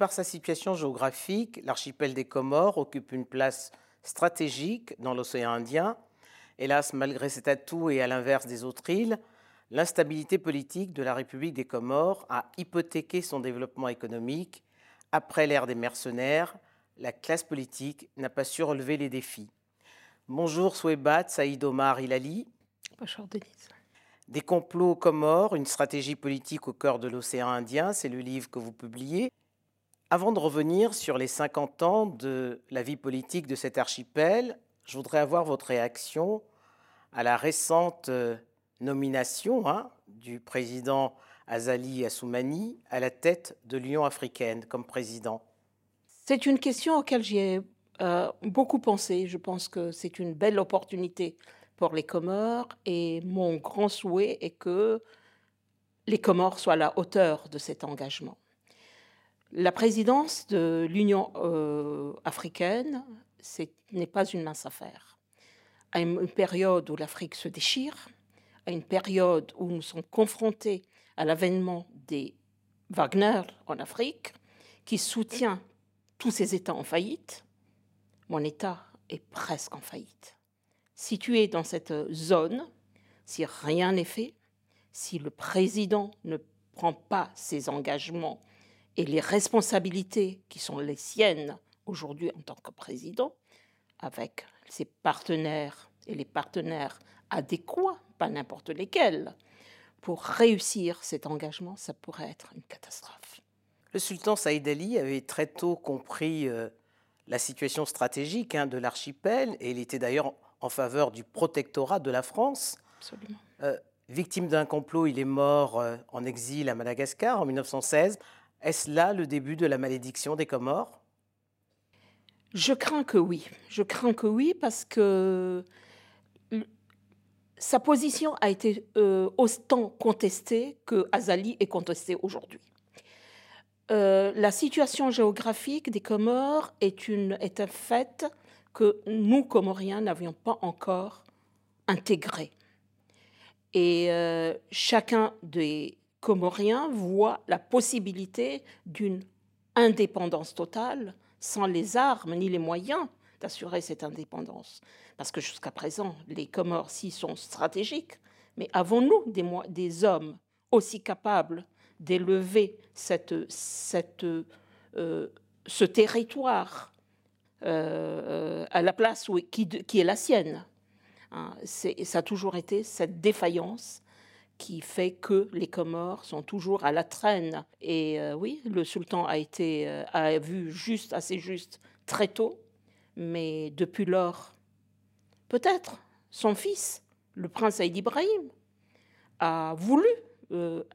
Par sa situation géographique, l'archipel des Comores occupe une place stratégique dans l'océan Indien. Hélas, malgré cet atout et à l'inverse des autres îles, l'instabilité politique de la République des Comores a hypothéqué son développement économique. Après l'ère des mercenaires, la classe politique n'a pas su relever les défis. Bonjour Souebat, Saïd Omar Ilali. Bonjour Denise. Des complots Comores, une stratégie politique au cœur de l'océan Indien, c'est le livre que vous publiez. Avant de revenir sur les 50 ans de la vie politique de cet archipel, je voudrais avoir votre réaction à la récente euh, nomination hein, du président Azali Assoumani à la tête de l'Union africaine comme président. C'est une question auquel j'ai euh, beaucoup pensé. Je pense que c'est une belle opportunité pour les Comores et mon grand souhait est que les Comores soient à la hauteur de cet engagement. La présidence de l'Union euh, africaine, ce n'est pas une mince affaire. À une période où l'Afrique se déchire, à une période où nous sommes confrontés à l'avènement des Wagner en Afrique, qui soutient tous ces États en faillite, mon État est presque en faillite situé dans cette zone, si rien n'est fait, si le président ne prend pas ses engagements et les responsabilités qui sont les siennes aujourd'hui en tant que président, avec ses partenaires et les partenaires adéquats, pas n'importe lesquels, pour réussir cet engagement, ça pourrait être une catastrophe. Le sultan Saïd Ali avait très tôt compris euh, la situation stratégique hein, de l'archipel et il était d'ailleurs en faveur du protectorat de la France. Absolument. Euh, victime d'un complot, il est mort euh, en exil à Madagascar en 1916. Est-ce là le début de la malédiction des Comores? Je crains que oui. Je crains que oui parce que sa position a été euh, autant contestée que Azali est contestée aujourd'hui. la situation géographique des Comores est, une, un fait que nous, Comoriens, n'avions pas encore intégré. Et euh, chacun des Comoriens voit la possibilité d'une indépendance totale sans les armes ni les moyens d'assurer cette indépendance. Parce que jusqu'à présent, les Comores, si sont stratégiques, mais avons-nous des, hommes aussi capables d'élever euh, ce territoire euh, à la place qui, est la sienne? Hein, ça a toujours été cette défaillance qui fait que les Comores sont toujours à la traîne. Et euh, oui, le sultan a été euh, a vu juste, assez juste, très tôt, mais depuis lors, peut-être son fils, le prince Saïd Ibrahim, a voulu,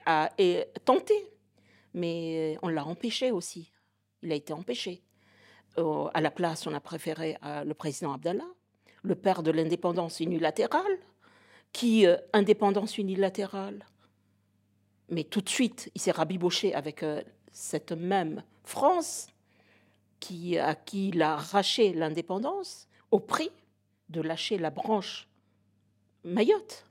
a, et tenté, mais on l'a empêché aussi. Il a été empêché à la place, on a préféré le président Abdallah, le père de l'indépendance unilatérale, qui, euh, indépendance unilatérale, mais tout de suite, il s'est rabiboché avec euh, cette même France qui, à qui il a arraché l'indépendance au prix de lâcher la branche Mayotte.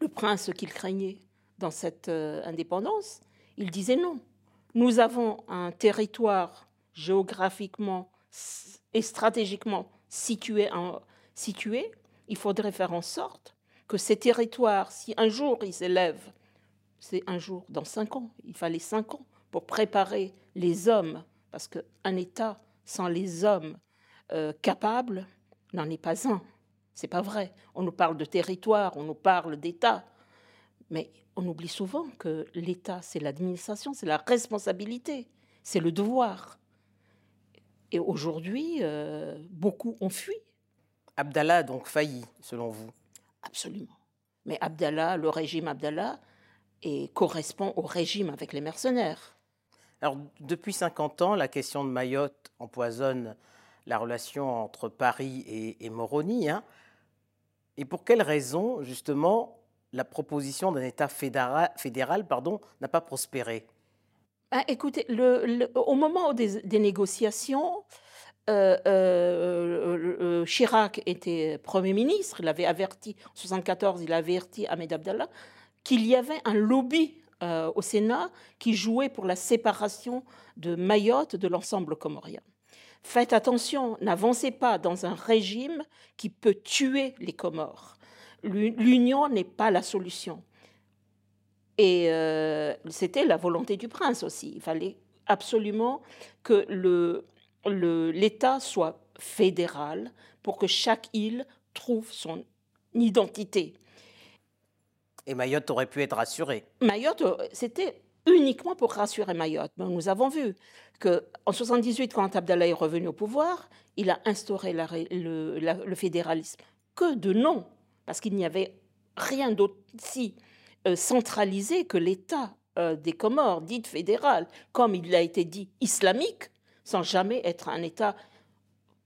Le prince qu'il craignait dans cette euh, indépendance, il disait non. Nous avons un territoire géographiquement et stratégiquement situés, il faudrait faire en sorte que ces territoires, si un jour ils s'élèvent, c'est un jour dans cinq ans, il fallait cinq ans pour préparer les hommes, parce qu'un État sans les hommes euh, capables n'en est pas un. C'est pas vrai. On nous parle de territoire, on nous parle d'État, mais on oublie souvent que l'État, c'est l'administration, c'est la responsabilité, c'est le devoir. Et aujourd'hui, euh, beaucoup ont fui. Abdallah a donc failli, selon vous Absolument. Mais Abdallah, le régime Abdallah, correspond au régime avec les mercenaires. Alors, depuis 50 ans, la question de Mayotte empoisonne la relation entre Paris et, Moroni. Hein. Et pour quelles raisons, justement, la proposition d'un État fédéral, fédéral n'a pas prospéré? Ah, écoutez, le, au moment des, négociations, euh, euh, euh, Chirac était Premier ministre, il avait averti, en 1974, il avait averti Ahmed Abdallah qu'il y avait un lobby au Sénat qui jouait pour la séparation de Mayotte de l'ensemble comorien. Faites attention, n'avancez pas dans un régime qui peut tuer les Comores. L'union n'est pas la solution. Et c'était la volonté du prince aussi. Il fallait absolument que l'État soit fédéral pour que chaque île trouve son identité. Et Mayotte aurait pu être rassurée. Mayotte, c'était uniquement pour rassurer Mayotte. nous avons vu qu'en 78, quand Abdallah est revenu au pouvoir, il a instauré le, fédéralisme que de nom, parce qu'il n'y avait rien d'autre si euh, centralisé que l'État euh, des Comores, dite fédéral, comme il a été dit islamique, sans jamais être un État.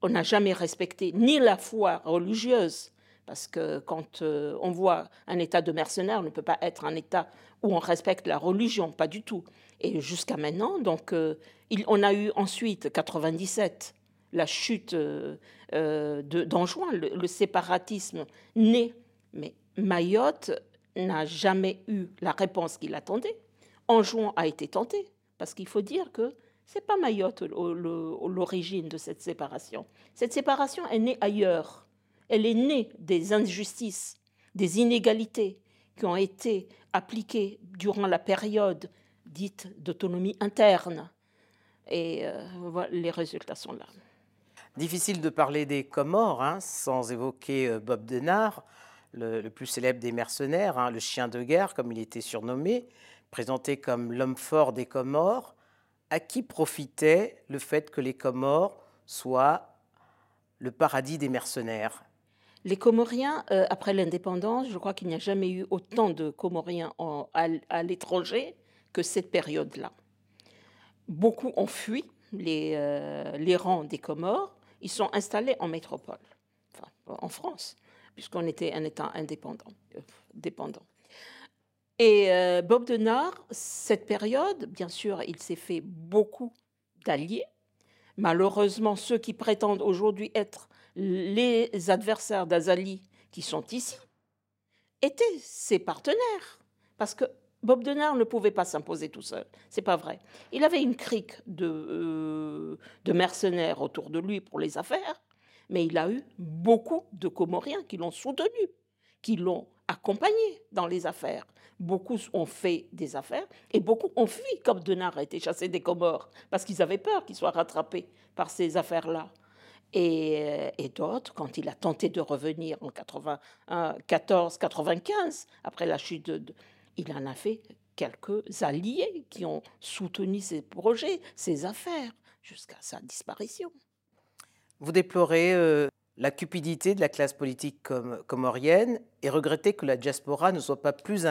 On n'a jamais respecté ni la foi religieuse, parce que quand euh, on voit un État de mercenaires, on ne peut pas être un État où on respecte la religion, pas du tout. Et jusqu'à maintenant, donc, euh, on a eu ensuite 97 la chute d'Anjouan, le séparatisme né. Mais Mayotte n'a jamais eu la réponse qu'il attendait. Anjouan a été tenté, parce qu'il faut dire que ce n'est pas Mayotte l'origine de cette séparation. Cette séparation est née ailleurs. Elle est née des injustices, des inégalités qui ont été appliquées durant la période dite d'autonomie interne. Et euh, les résultats sont là. Difficile de parler des Comores hein, sans évoquer euh, Bob Denard, le, plus célèbre des mercenaires, hein, le chien de guerre, comme il était surnommé présenté comme l'homme fort des Comores, à qui profitait le fait que les Comores soient le paradis des mercenaires Les Comoriens, euh, après l'indépendance, je crois qu'il n'y a jamais eu autant de Comoriens à, l'étranger que cette période-là. Beaucoup ont fui les, euh, les rangs des Comores, ils sont installés en métropole, en France, puisqu'on était un État indépendant, euh. Et euh, Bob Denard, cette période, bien sûr, il s'est fait beaucoup d'alliés. Malheureusement, ceux qui prétendent aujourd'hui être les adversaires d'Azali, qui sont ici, étaient ses partenaires. Parce que Bob Denard ne pouvait pas s'imposer tout seul. C'est pas vrai. Il avait une crique euh, de mercenaires autour de lui pour les affaires, mais il a eu beaucoup de Comoriens qui l'ont soutenu, qui l'ont accompagné dans les affaires. Beaucoup ont fait des affaires et beaucoup ont fui comme Denard a été chassé des Comores parce qu'ils avaient peur qu'il soit rattrapé par ces affaires-là. Et, euh, d'autres, quand il a tenté de revenir en 94-95, après la chute de, il en a fait quelques alliés qui ont soutenu ses projets, ses affaires, jusqu'à sa disparition. Vous déplorez euh, la cupidité de la classe politique comorienne et regretter que la diaspora ne soit pas plus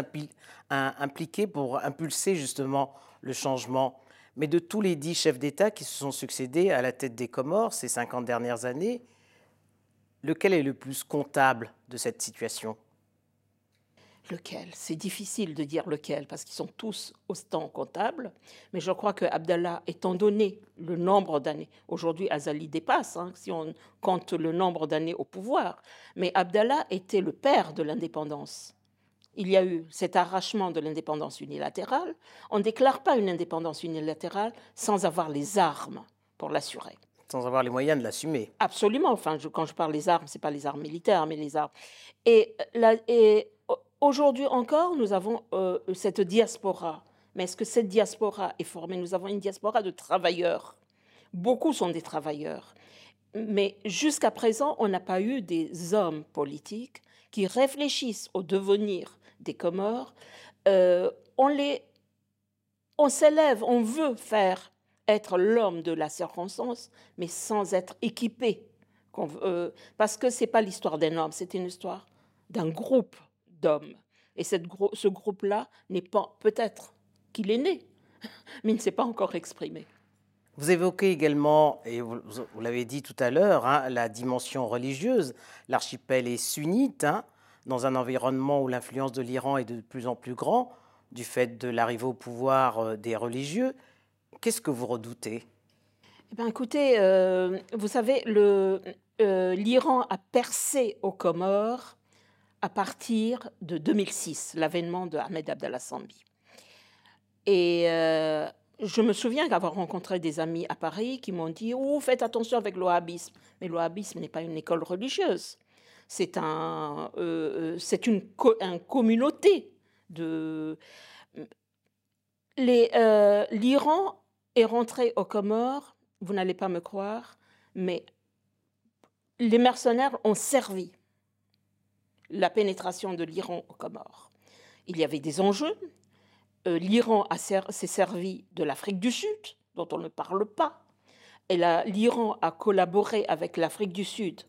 impliquée pour impulser justement le changement. Mais de tous les dix chefs d'État qui se sont succédés à la tête des Comores ces 50 dernières années, lequel est le plus comptable de cette situation? Lequel? C'est difficile de dire lequel, parce qu'ils sont tous stand comptables. Mais je crois que Abdallah, étant donné le nombre d'années, aujourd'hui Azali dépasse, hein, si on compte le nombre d'années au pouvoir, mais Abdallah était le père de l'indépendance. Il y a eu cet arrachement de l'indépendance unilatérale. On ne déclare pas une indépendance unilatérale sans avoir les armes pour l'assurer. Sans avoir les moyens de l'assumer. Absolument. Enfin, quand je parle des armes, ce n'est pas les armes militaires, mais les armes. Et, la, et Aujourd'hui encore, nous avons euh, cette diaspora. Mais est-ce que cette diaspora est formée? Nous avons une diaspora de travailleurs. Beaucoup sont des travailleurs. Mais jusqu'à présent, on n'a pas eu des hommes politiques qui réfléchissent au devenir des Comores. Euh, on les, on s'élève, on veut faire être l'homme de la circonstance, mais sans être équipé. Euh, parce que ce n'est pas l'histoire d'un homme, c'est une histoire d'un groupe d'hommes. Et cette ce groupe-là n'est pas, peut-être qu'il est né, mais il ne s'est pas encore exprimé. Vous évoquez également, et vous, l'avez dit tout à l'heure, hein, la dimension religieuse. L'archipel est sunnite, hein, dans un environnement où l'influence de l'Iran est de plus en plus grande, du fait de l'arrivée au pouvoir euh, des religieux. Qu'est-ce que vous redoutez? Eh bien, Écoutez, euh, vous savez, euh, l'Iran a percé aux Comores à partir de 2006, l'avènement de Ahmed Abdallah Sambi. Et euh, je me souviens d'avoir rencontré des amis à Paris qui m'ont dit Oh, faites attention avec l'ohabisme. Mais l'ohabisme n'est pas une école religieuse. C'est un, euh, c'est une, communauté de. L'Iran est rentré aux Comores, vous n'allez pas me croire, mais les mercenaires ont servi la pénétration de l'Iran aux Comores. Il y avait des enjeux. Euh, L'Iran s'est servi de l'Afrique du Sud, dont on ne parle pas. Et l'Iran a collaboré avec l'Afrique du Sud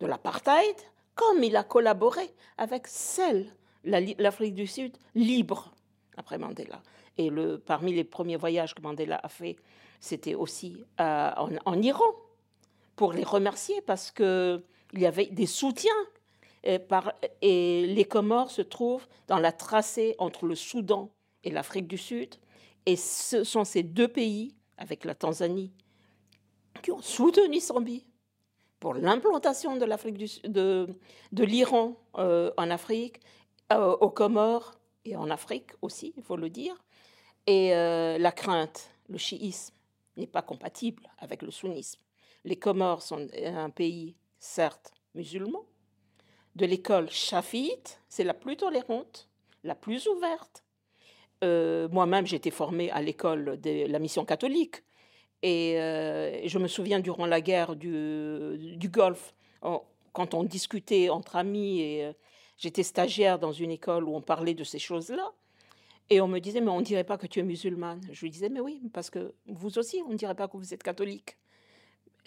de l'apartheid, comme il a collaboré avec celle, l'Afrique du Sud, libre après Mandela. Et parmi les premiers voyages que Mandela a fait, c'était aussi euh, en, Iran, pour les remercier parce qu'il y avait des soutiens. Et, les Comores se trouvent dans la tracée entre le Soudan et l'Afrique du Sud. Et ce sont ces deux pays, avec la Tanzanie, qui ont soutenu Sambi pour l'implantation de l'Iran euh, en Afrique, euh, aux Comores et en Afrique aussi, il faut le dire. Et euh, la crainte, le chiisme, n'est pas compatible avec le sunnisme. Les Comores sont un pays, certes, musulman. De l'école chafite, c'est la plus tolérante, la plus ouverte. Euh, moi-même, été formée à l'école de la mission catholique. Et euh, je me souviens durant la guerre du, du Golfe, quand on discutait entre amis, et euh, j'étais stagiaire dans une école où on parlait de ces choses-là. Et on me disait, mais on ne dirait pas que tu es musulmane. Je lui disais, mais oui, parce que vous aussi, on ne dirait pas que vous êtes catholique.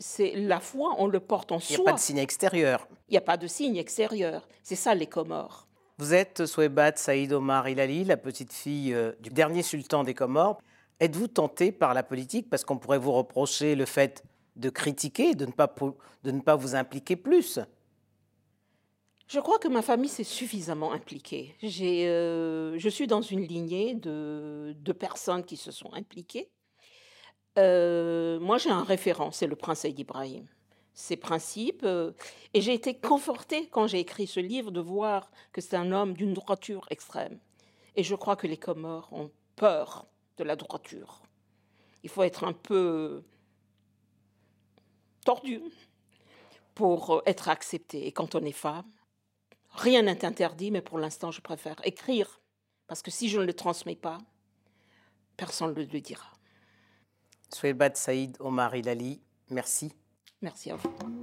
C'est la foi, on le porte en soi. Il n'y a pas de signe extérieur. Il n'y a pas de signe extérieur. C'est ça les Comores. Vous êtes Souebat Saïd Omar Ilali, la petite fille euh, du dernier sultan des Comores. Êtes-vous tenté par la politique? Parce qu'on pourrait vous reprocher le fait de critiquer, de ne pas, de ne pas vous impliquer plus. Je crois que ma famille s'est suffisamment impliquée. Euh, je suis dans une lignée de, personnes qui se sont impliquées. Euh, moi, j'ai un référent, c'est le prince Saïd Ibrahim ses principes. Euh, et j'ai été confortée quand j'ai écrit ce livre de voir que c'est un homme d'une droiture extrême. Et je crois que les Comores ont peur de la droiture. Il faut être un peu tordu pour être accepté. Et quand on est femme, rien n'est interdit, mais pour l'instant, je préfère écrire. Parce que si je ne le transmets pas, personne ne le dira. Souebat Saïd Omar Ilali, merci. Merci à vous.